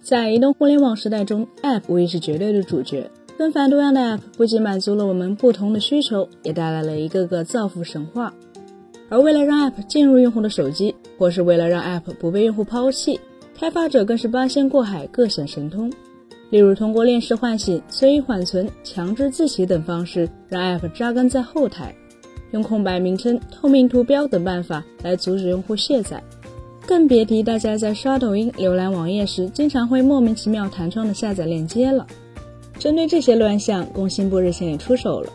在移动互联网时代中，App 无疑是绝对的主角。纷繁多样的 App 不仅满足了我们不同的需求，也带来了一个个造富神话。而为了让 App 进入用户的手机，或是为了让 App 不被用户抛弃，开发者更是八仙过海，各显神通。例如，通过链式唤醒、随意缓存、强制自启等方式，让 App 扎根在后台；用空白名称、透明图标等办法来阻止用户卸载。更别提大家在刷抖音、浏览网页时，经常会莫名其妙弹窗的下载链接了。针对这些乱象，工信部日前也出手了。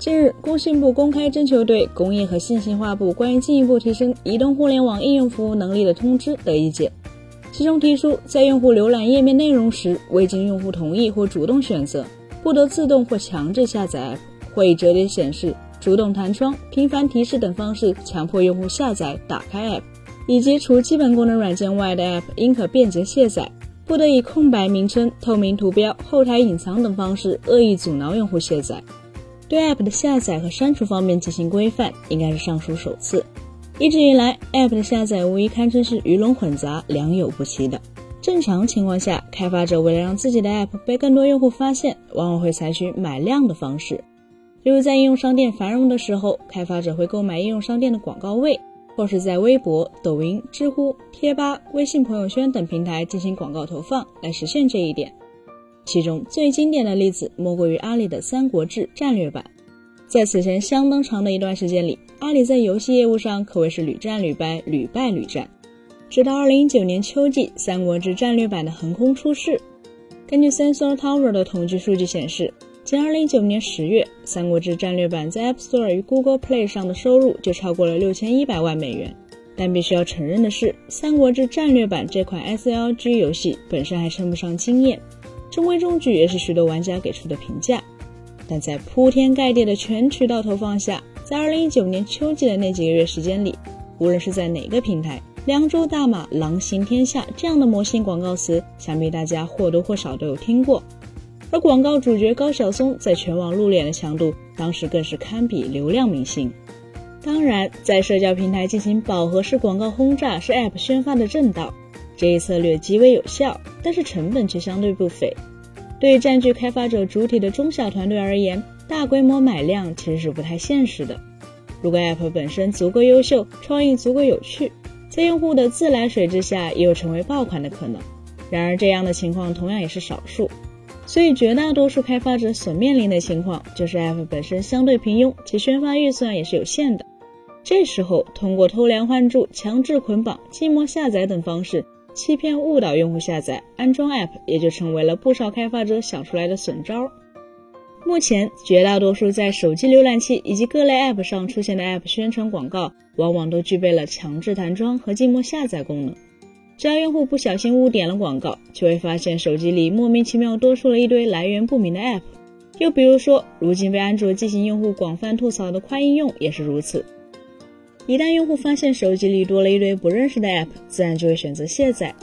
近日，工信部公开征求对工业和信息化部关于进一步提升移动互联网应用服务能力的通知的意见，其中提出，在用户浏览页面内容时，未经用户同意或主动选择，不得自动或强制下载 App，或以折叠显示、主动弹窗、频繁提示等方式强迫用户下载、打开 App。以及除基本功能软件外的 App 应可便捷卸载，不得以空白名称、透明图标、后台隐藏等方式恶意阻挠用户卸载。对 App 的下载和删除方面进行规范，应该是上述首次。一直以来，App 的下载无疑堪称是鱼龙混杂、良莠不齐的。正常情况下，开发者为了让自己的 App 被更多用户发现，往往会采取买量的方式。例如，在应用商店繁荣的时候，开发者会购买应用商店的广告位。或是在微博、抖音、知乎、贴吧、微信朋友圈等平台进行广告投放来实现这一点。其中最经典的例子莫过于阿里的《三国志》战略版。在此前相当长的一段时间里，阿里在游戏业务上可谓是屡战屡败、屡败屡战。直到2019年秋季，《三国志》战略版的横空出世。根据 Sensor Tower 的统计数据显示。仅2019年十月，《三国志战略版》在 App Store 与 Google Play 上的收入就超过了六千一百万美元。但必须要承认的是，《三国志战略版》这款 SLG 游戏本身还称不上惊艳，中规中矩也是许多玩家给出的评价。但在铺天盖地的全渠道投放下，在2019年秋季的那几个月时间里，无论是在哪个平台，“凉州大马”“狼行天下”这样的魔性广告词，想必大家或多或少都有听过。而广告主角高晓松在全网露脸的强度，当时更是堪比流量明星。当然，在社交平台进行饱和式广告轰炸是 App 宣发的正道，这一策略极为有效，但是成本却相对不菲。对于占据开发者主体的中小团队而言，大规模买量其实是不太现实的。如果 App 本身足够优秀，创意足够有趣，在用户的自来水之下，也有成为爆款的可能。然而，这样的情况同样也是少数。所以，绝大多数开发者所面临的情况就是 App 本身相对平庸，其宣发预算也是有限的。这时候，通过偷梁换柱、强制捆绑、寂寞下载等方式欺骗误导用户下载安装 App，也就成为了不少开发者想出来的损招。目前，绝大多数在手机浏览器以及各类 App 上出现的 App 宣传广告，往往都具备了强制弹窗和静默下载功能。只要用户不小心误点了广告，就会发现手机里莫名其妙多出了一堆来源不明的 App。又比如说，如今被安卓机型用户广泛吐槽的快应用也是如此。一旦用户发现手机里多了一堆不认识的 App，自然就会选择卸载。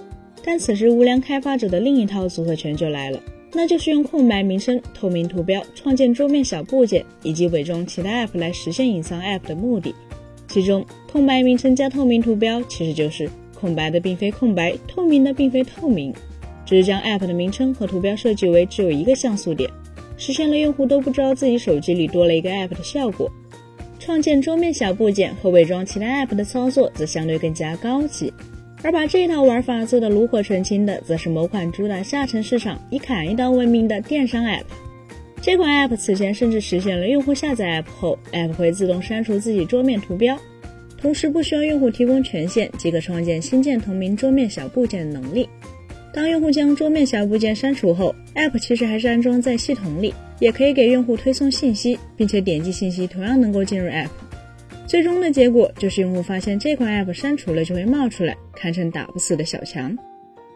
但此时无良开发者的另一套组合拳就来了，那就是用空白名称、透明图标创建桌面小部件，以及伪装其他 App 来实现隐藏 App 的目的。其中，空白名称加透明图标其实就是。空白的并非空白，透明的并非透明，只是将 App 的名称和图标设计为只有一个像素点，实现了用户都不知道自己手机里多了一个 App 的效果。创建桌面小部件和伪装其他 App 的操作则相对更加高级，而把这套玩法做得炉火纯青的，则是某款主打下沉市场、以砍一刀闻名的电商 App。这款 App 此前甚至实现了用户下载 App 后，App 会自动删除自己桌面图标。同时不需要用户提供权限即可创建新建同名桌面小部件的能力。当用户将桌面小部件删除后，App 其实还是安装在系统里，也可以给用户推送信息，并且点击信息同样能够进入 App。最终的结果就是用户发现这款 App 删除了就会冒出来，堪称打不死的小强。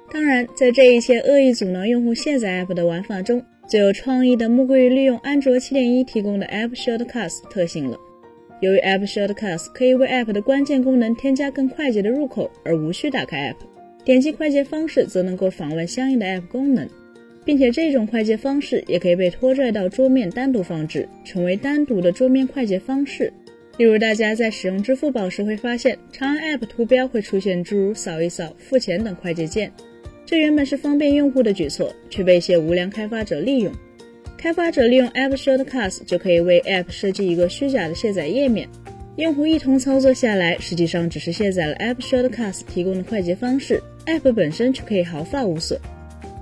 当然，在这一切恶意阻挠用户卸载 App 的玩法中，最有创意的莫过于利用安卓7.1提供的 App Shortcuts 特性了。由于 App Shortcuts 可以为 App 的关键功能添加更快捷的入口，而无需打开 App，点击快捷方式则能够访问相应的 App 功能，并且这种快捷方式也可以被拖拽到桌面单独放置，成为单独的桌面快捷方式。例如，大家在使用支付宝时会发现，长按 App 图标会出现诸如扫一扫、付钱等快捷键。这原本是方便用户的举措，却被一些无良开发者利用。开发者利用 App Shortcuts 就可以为 App 设计一个虚假的卸载页面，用户一同操作下来，实际上只是卸载了 App Shortcuts 提供的快捷方式，App 本身却可以毫发无损。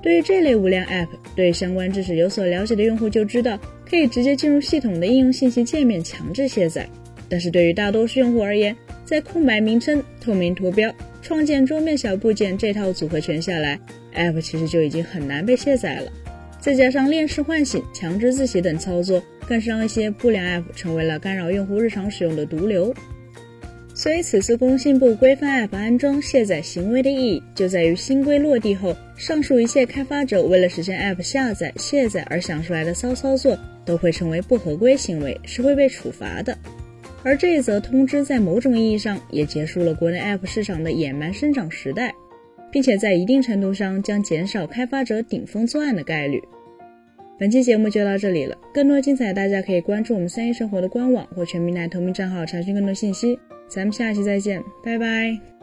对于这类无良 App，对相关知识有所了解的用户就知道，可以直接进入系统的应用信息界面强制卸载。但是对于大多数用户而言，在空白名称、透明图标、创建桌面小部件这套组合拳下来，App 其实就已经很难被卸载了。再加上链式唤醒、强制自洗等操作，更是让一些不良 App 成为了干扰用户日常使用的毒瘤。所以，此次工信部规范 App 安装卸载行为的意义，就在于新规落地后，上述一切开发者为了实现 App 下载、卸载而想出来的骚操作，都会成为不合规行为，是会被处罚的。而这一则通知，在某种意义上也结束了国内 App 市场的野蛮生长时代，并且在一定程度上将减少开发者顶风作案的概率。本期节目就到这里了，更多精彩大家可以关注我们三一生活的官网或全民奶同名账号查询更多信息。咱们下期再见，拜拜。